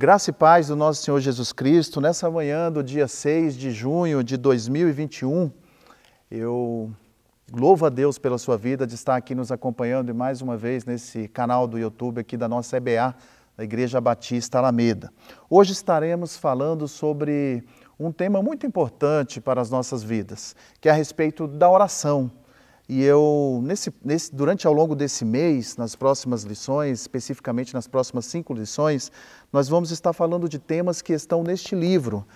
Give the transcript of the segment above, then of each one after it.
Graça e paz do nosso Senhor Jesus Cristo, nessa manhã do dia 6 de junho de 2021, eu louvo a Deus pela sua vida de estar aqui nos acompanhando e mais uma vez nesse canal do YouTube aqui da nossa EBA, da Igreja Batista Alameda. Hoje estaremos falando sobre um tema muito importante para as nossas vidas, que é a respeito da oração. E eu, nesse, nesse, durante ao longo desse mês, nas próximas lições, especificamente nas próximas cinco lições, nós vamos estar falando de temas que estão neste livro,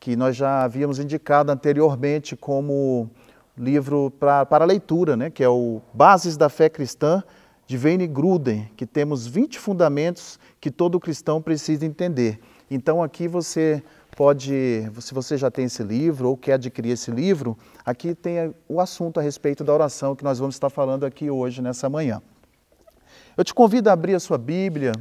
que nós já havíamos indicado anteriormente como livro pra, para leitura, né, que é o Bases da Fé Cristã, de Wayne Gruden, que temos 20 fundamentos que todo cristão precisa entender. Então aqui você pode, se você já tem esse livro ou quer adquirir esse livro, aqui tem o assunto a respeito da oração que nós vamos estar falando aqui hoje, nessa manhã. Eu te convido a abrir a sua Bíblia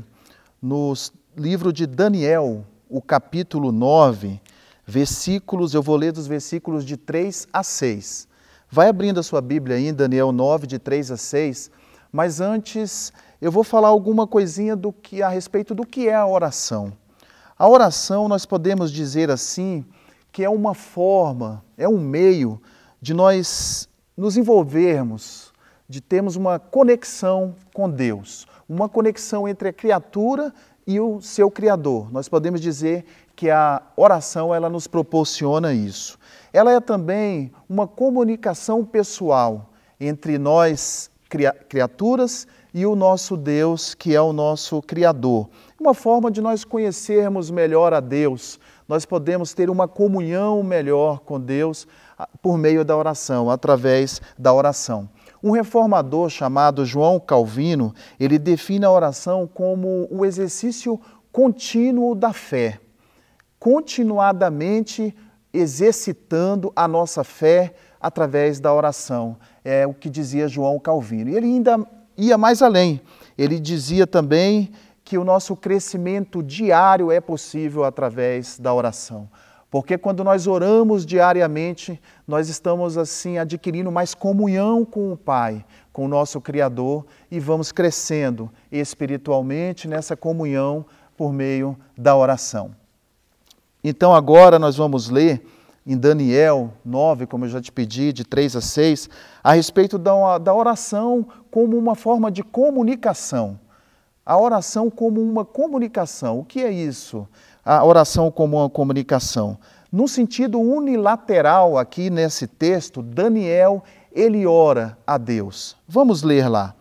no livro de Daniel, o capítulo 9, versículos, eu vou ler dos versículos de 3 a 6. Vai abrindo a sua Bíblia aí Daniel 9, de 3 a 6, mas antes eu vou falar alguma coisinha do que a respeito do que é a oração. A oração, nós podemos dizer assim, que é uma forma, é um meio de nós nos envolvermos, de termos uma conexão com Deus, uma conexão entre a criatura e o seu Criador. Nós podemos dizer que a oração ela nos proporciona isso. Ela é também uma comunicação pessoal entre nós, criaturas, e o nosso Deus, que é o nosso Criador. Uma forma de nós conhecermos melhor a Deus, nós podemos ter uma comunhão melhor com Deus por meio da oração, através da oração. Um reformador chamado João Calvino, ele define a oração como o exercício contínuo da fé, continuadamente exercitando a nossa fé através da oração. É o que dizia João Calvino. E ele ainda ia mais além. Ele dizia também que o nosso crescimento diário é possível através da oração. Porque quando nós oramos diariamente, nós estamos assim adquirindo mais comunhão com o Pai, com o nosso Criador e vamos crescendo espiritualmente nessa comunhão por meio da oração. Então agora nós vamos ler em Daniel 9, como eu já te pedi, de 3 a 6, a respeito da, da oração como uma forma de comunicação. A oração como uma comunicação. O que é isso? A oração como uma comunicação. No sentido unilateral, aqui nesse texto, Daniel, ele ora a Deus. Vamos ler lá.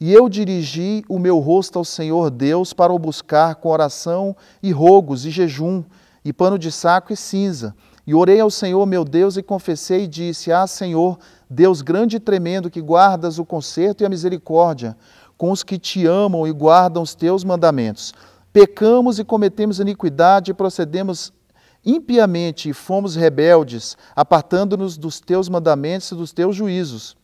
E eu dirigi o meu rosto ao Senhor Deus para o buscar com oração e rogos e jejum, e pano de saco e cinza e orei ao Senhor meu Deus e confessei e disse: Ah, Senhor, Deus grande e tremendo, que guardas o conserto e a misericórdia com os que te amam e guardam os teus mandamentos. Pecamos e cometemos iniquidade procedemos impiamente e fomos rebeldes, apartando-nos dos teus mandamentos e dos teus juízos.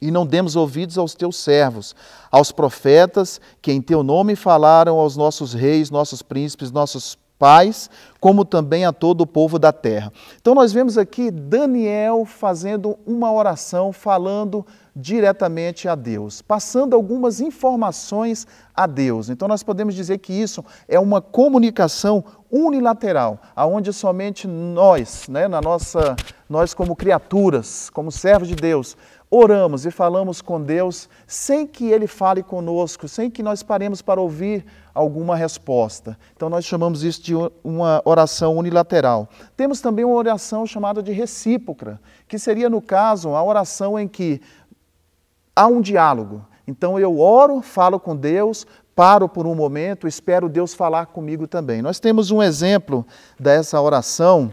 E não demos ouvidos aos teus servos, aos profetas que em teu nome falaram aos nossos reis, nossos príncipes, nossos pais, como também a todo o povo da terra. Então nós vemos aqui Daniel fazendo uma oração, falando diretamente a Deus, passando algumas informações a Deus. Então nós podemos dizer que isso é uma comunicação unilateral, aonde somente nós, né, na nossa, nós como criaturas, como servos de Deus, oramos e falamos com Deus sem que Ele fale conosco, sem que nós paremos para ouvir alguma resposta. Então nós chamamos isso de uma oração unilateral. Temos também uma oração chamada de recíproca, que seria, no caso, a oração em que há um diálogo. Então eu oro, falo com Deus, paro por um momento, espero Deus falar comigo também. Nós temos um exemplo dessa oração,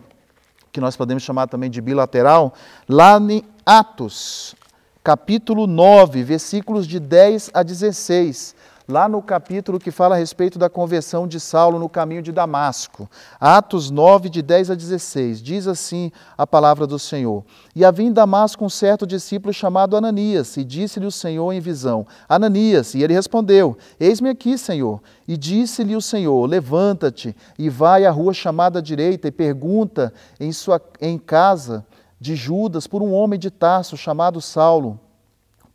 que nós podemos chamar também de bilateral, lá em Atos, capítulo 9, versículos de 10 a 16, lá no capítulo que fala a respeito da conversão de Saulo no caminho de Damasco. Atos 9, de 10 a 16, diz assim a palavra do Senhor. E havia em Damasco um certo discípulo chamado Ananias, e disse-lhe o Senhor em visão: Ananias, e ele respondeu: Eis-me aqui, Senhor. E disse-lhe o Senhor: Levanta-te e vai à rua chamada direita e pergunta em, sua, em casa de Judas por um homem de Tarso chamado Saulo,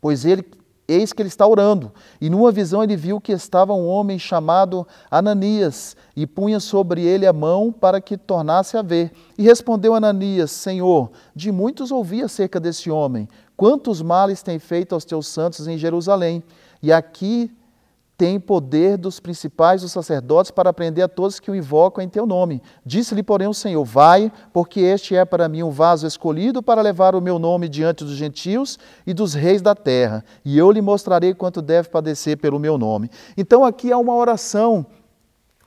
pois ele eis que ele está orando. E numa visão ele viu que estava um homem chamado Ananias e punha sobre ele a mão para que tornasse a ver. E respondeu Ananias: Senhor, de muitos ouvi acerca desse homem, quantos males tem feito aos teus santos em Jerusalém. E aqui tem poder dos principais dos sacerdotes para prender a todos que o invocam em teu nome. Disse-lhe, porém, o Senhor: Vai, porque este é para mim um vaso escolhido para levar o meu nome diante dos gentios e dos reis da terra, e eu lhe mostrarei quanto deve padecer pelo meu nome. Então, aqui há uma oração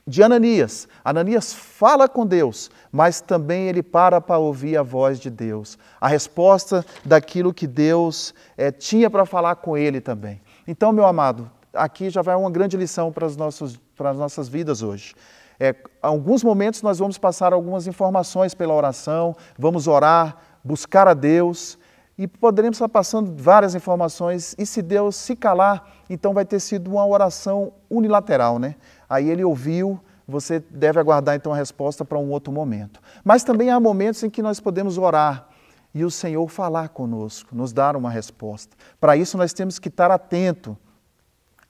de Ananias. Ananias fala com Deus, mas também ele para para ouvir a voz de Deus, a resposta daquilo que Deus é, tinha para falar com ele também. Então, meu amado, aqui já vai uma grande lição para as nossas, para as nossas vidas hoje. É, alguns momentos nós vamos passar algumas informações pela oração, vamos orar, buscar a Deus e poderemos estar passando várias informações e se Deus se calar, então vai ter sido uma oração unilateral, né? Aí ele ouviu, você deve aguardar então a resposta para um outro momento. Mas também há momentos em que nós podemos orar e o Senhor falar conosco, nos dar uma resposta. Para isso nós temos que estar atento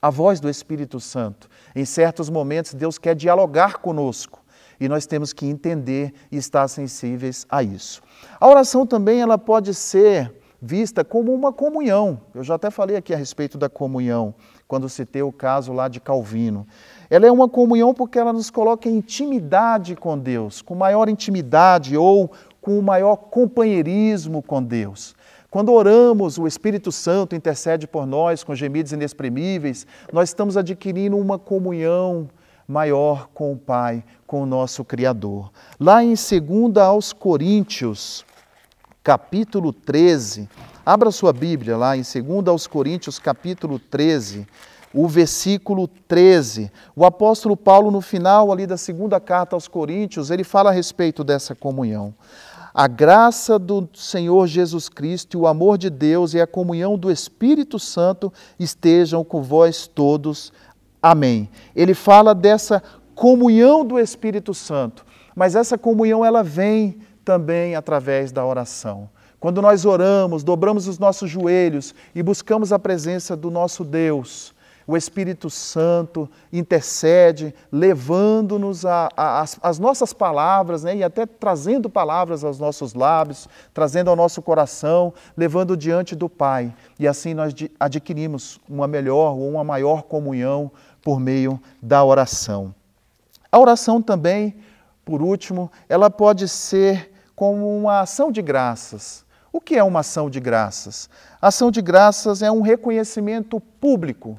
a voz do Espírito Santo. Em certos momentos, Deus quer dialogar conosco e nós temos que entender e estar sensíveis a isso. A oração também ela pode ser vista como uma comunhão. Eu já até falei aqui a respeito da comunhão, quando citei o caso lá de Calvino. Ela é uma comunhão porque ela nos coloca em intimidade com Deus, com maior intimidade ou com maior companheirismo com Deus. Quando oramos, o Espírito Santo intercede por nós com gemidos inexprimíveis, nós estamos adquirindo uma comunhão maior com o Pai, com o nosso Criador. Lá em 2 aos Coríntios, capítulo 13, abra sua Bíblia lá em 2 aos Coríntios, capítulo 13, o versículo 13. O apóstolo Paulo, no final ali da segunda carta aos Coríntios, ele fala a respeito dessa comunhão. A graça do Senhor Jesus Cristo o amor de Deus e a comunhão do Espírito Santo estejam com vós todos. Amém. Ele fala dessa comunhão do Espírito Santo, mas essa comunhão ela vem também através da oração. Quando nós oramos, dobramos os nossos joelhos e buscamos a presença do nosso Deus, o Espírito Santo intercede, levando-nos às nossas palavras, né, e até trazendo palavras aos nossos lábios, trazendo ao nosso coração, levando diante do Pai. E assim nós adquirimos uma melhor ou uma maior comunhão por meio da oração. A oração também, por último, ela pode ser como uma ação de graças. O que é uma ação de graças? A ação de graças é um reconhecimento público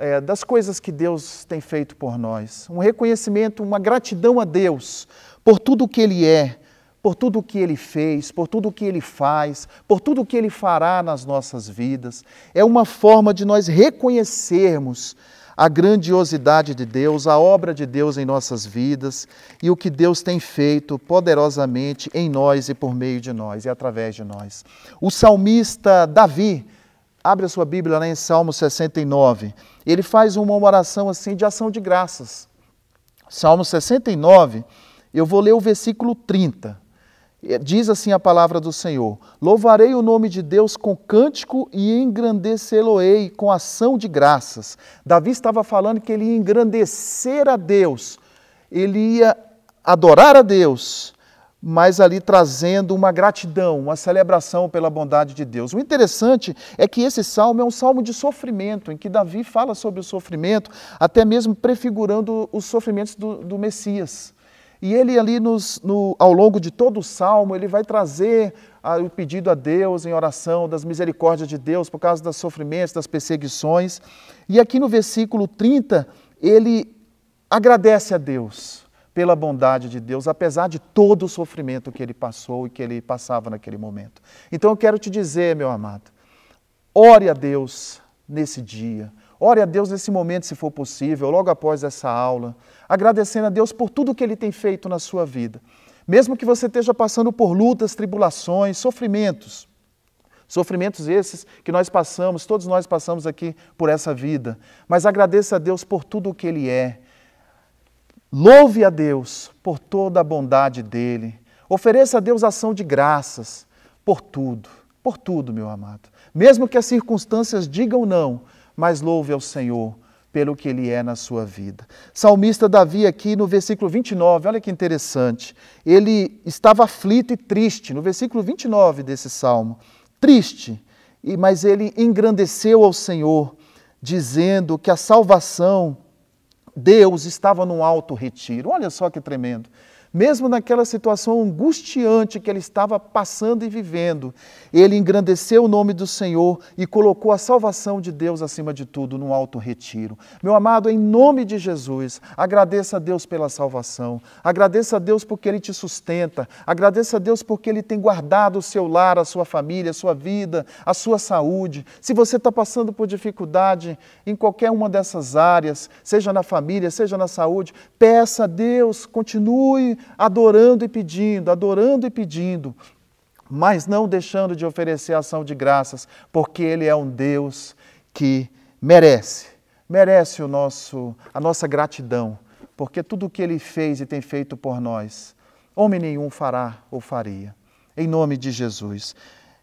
é, das coisas que Deus tem feito por nós. Um reconhecimento, uma gratidão a Deus por tudo o que Ele é, por tudo o que Ele fez, por tudo o que Ele faz, por tudo o que Ele fará nas nossas vidas. É uma forma de nós reconhecermos a grandiosidade de Deus, a obra de Deus em nossas vidas e o que Deus tem feito poderosamente em nós e por meio de nós e através de nós. O salmista Davi, Abre a sua Bíblia lá em Salmo 69. Ele faz uma oração assim de ação de graças. Salmo 69, eu vou ler o versículo 30. É, diz assim a palavra do Senhor: Louvarei o nome de Deus com cântico e engrandecê-lo-ei com ação de graças. Davi estava falando que ele ia engrandecer a Deus, ele ia adorar a Deus, mas ali trazendo uma gratidão, uma celebração pela bondade de Deus. O interessante é que esse salmo é um salmo de sofrimento, em que Davi fala sobre o sofrimento, até mesmo prefigurando os sofrimentos do, do Messias. E ele ali nos, no, ao longo de todo o salmo, ele vai trazer a, o pedido a Deus em oração, das misericórdias de Deus por causa dos sofrimentos, das perseguições. E aqui no versículo 30, ele agradece a Deus pela bondade de Deus, apesar de todo o sofrimento que ele passou e que ele passava naquele momento. Então eu quero te dizer, meu amado, ore a Deus nesse dia, ore a Deus nesse momento, se for possível, logo após essa aula, agradecendo a Deus por tudo que ele tem feito na sua vida. Mesmo que você esteja passando por lutas, tribulações, sofrimentos, Sofrimentos esses que nós passamos, todos nós passamos aqui por essa vida. Mas agradeça a Deus por tudo o que Ele é, Louve a Deus por toda a bondade dele. Ofereça a Deus ação de graças por tudo. por tudo, meu amado. Mesmo que as circunstâncias digam não, mas louve ao Senhor pelo que ele é na sua vida. Salmista Davi, aqui no versículo 29, olha que interessante. Ele estava aflito e triste, no versículo 29 desse salmo. Triste, mas ele engrandeceu ao Senhor, dizendo que a salvação, Deus estava num alto retiro. Olha só que tremendo mesmo naquela situação angustiante que ele estava passando e vivendo, ele engrandeceu o nome do Senhor e colocou a salvação de Deus acima de tudo no alto retiro. Meu amado, em nome de Jesus, agradeça a Deus pela salvação, agradeça a Deus porque Ele te sustenta, agradeça a Deus porque Ele tem guardado o seu lar, a sua família, a sua vida, a sua saúde. Se você está passando por dificuldade em qualquer uma dessas áreas, seja na família, seja na saúde, peça a Deus, continue adorando e pedindo, adorando e pedindo, mas não deixando de oferecer ação de graças, porque Ele é um Deus que merece, merece o nosso, a nossa gratidão, porque tudo o que Ele fez e tem feito por nós, homem nenhum fará ou faria. Em nome de Jesus.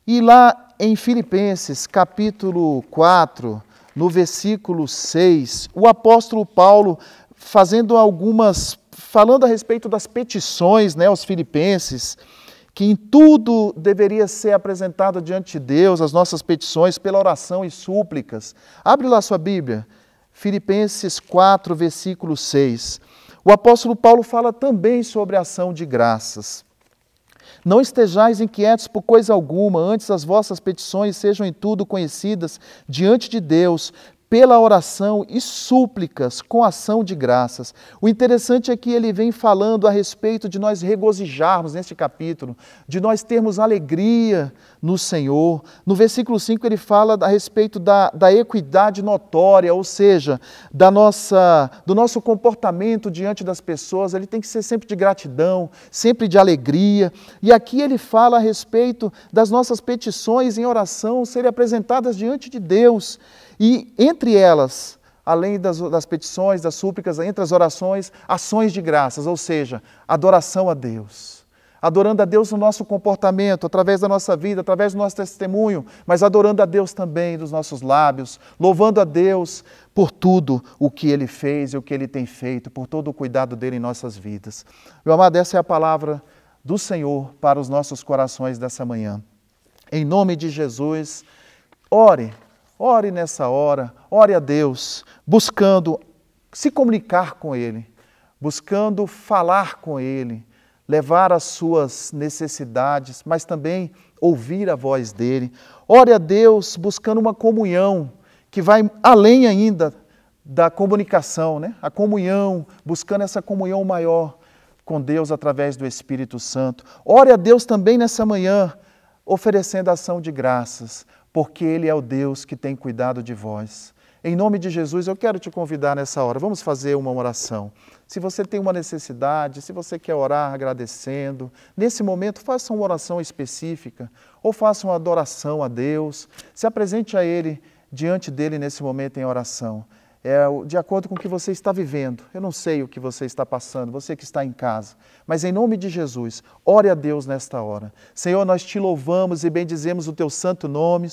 E lá em Filipenses, capítulo 4, no versículo 6, o apóstolo Paulo, fazendo algumas falando a respeito das petições né, aos filipenses, que em tudo deveria ser apresentado diante de Deus, as nossas petições, pela oração e súplicas. Abre lá sua Bíblia, Filipenses 4, versículo 6. O apóstolo Paulo fala também sobre a ação de graças. Não estejais inquietos por coisa alguma, antes as vossas petições sejam em tudo conhecidas diante de Deus pela oração e súplicas com ação de graças. O interessante é que ele vem falando a respeito de nós regozijarmos neste capítulo, de nós termos alegria no Senhor. No versículo 5 ele fala a respeito da, da equidade notória, ou seja, da nossa, do nosso comportamento diante das pessoas. Ele tem que ser sempre de gratidão, sempre de alegria. E aqui ele fala a respeito das nossas petições em oração serem apresentadas diante de Deus. E entre elas, além das, das, petições, das súplicas, entre as orações, ações de graças, ou seja, adoração a Deus. Adorando a Deus no nosso comportamento, através da nossa vida, através do nosso testemunho, mas adorando a Deus também dos nossos lábios, louvando a Deus por tudo o que Ele fez e o que Ele tem feito, por todo o cuidado dele em nossas vidas. Meu amado, essa é a palavra do Senhor para os nossos corações dessa manhã. Em nome de Jesus, ore Ore nessa hora, ore a Deus, buscando se comunicar com Ele, buscando falar com Ele, levar as suas necessidades, mas também ouvir a voz dEle. Ore a Deus buscando uma comunhão que vai além ainda da comunicação, né? a comunhão, buscando essa comunhão maior com Deus através do Espírito Santo. Ore a Deus também nessa manhã, oferecendo ação de graças, porque Ele é o Deus que tem cuidado de vós. Em nome de Jesus, eu quero te convidar nessa hora, vamos fazer uma oração. Se você tem uma necessidade, se você quer orar agradecendo, nesse momento faça uma oração específica ou faça uma adoração a Deus, se apresente a Ele diante dele nesse momento em oração é, de acordo com o que você está vivendo. Eu não sei o que você está passando, você que está em casa. Mas em nome de Jesus, ore a Deus nesta hora. Senhor, nós te louvamos e bendizemos o teu santo nome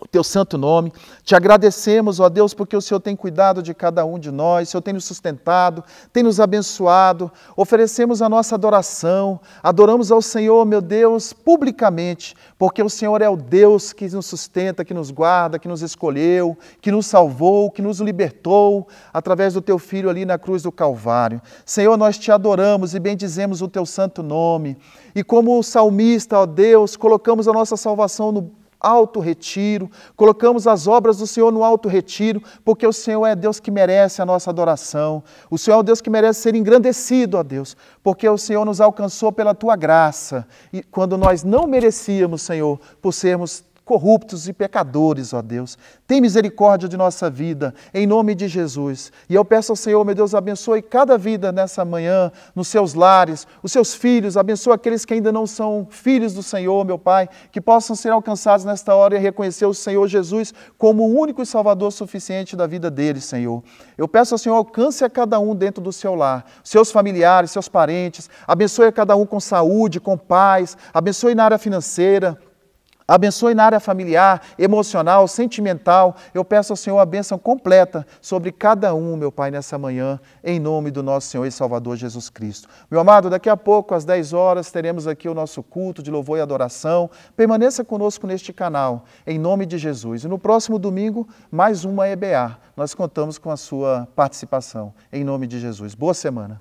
o teu santo nome. Te agradecemos, ó Deus, porque o Senhor tem cuidado de cada um de nós, o Senhor tem nos sustentado, tem nos abençoado. Oferecemos a nossa adoração, adoramos ao Senhor, meu Deus, publicamente, porque o Senhor é o Deus que nos sustenta, que nos guarda, que nos escolheu, que nos salvou, que nos libertou através do teu filho ali na cruz do Calvário. Senhor, nós te adoramos e bendizemos o teu santo nome. E como o salmista, ó Deus, colocamos a nossa salvação no alto retiro, colocamos as obras do Senhor no alto retiro, porque o Senhor é Deus que merece a nossa adoração. O Senhor é o Deus que merece ser engrandecido, ó Deus, porque o Senhor nos alcançou pela tua graça. E quando nós não merecíamos, Senhor, por sermos corruptos e pecadores, ó Deus. Tem misericórdia de nossa vida, em nome de Jesus. E eu peço ao Senhor, meu Deus, abençoe cada vida nessa manhã, nos seus lares, os seus filhos, abençoe aqueles que ainda não são filhos do Senhor, meu Pai, que possam ser alcançados nesta hora e reconhecer o Senhor Jesus como o único e Salvador suficiente da vida deles, Senhor. Eu peço ao Senhor, alcance a cada um dentro do seu lar, seus familiares, seus parentes, abençoe a cada um com saúde, com paz, abençoe na área financeira, Abençoe na área familiar, emocional, sentimental. Eu peço ao Senhor a bênção completa sobre cada um, meu Pai, nessa manhã, em nome do nosso Senhor e Salvador Jesus Cristo. Meu amado, daqui a pouco, às 10 horas, teremos aqui o nosso culto de louvor e adoração. Permaneça conosco neste canal, em nome de Jesus. E no próximo domingo, mais uma EBA. Nós contamos com a sua participação, em nome de Jesus. Boa semana.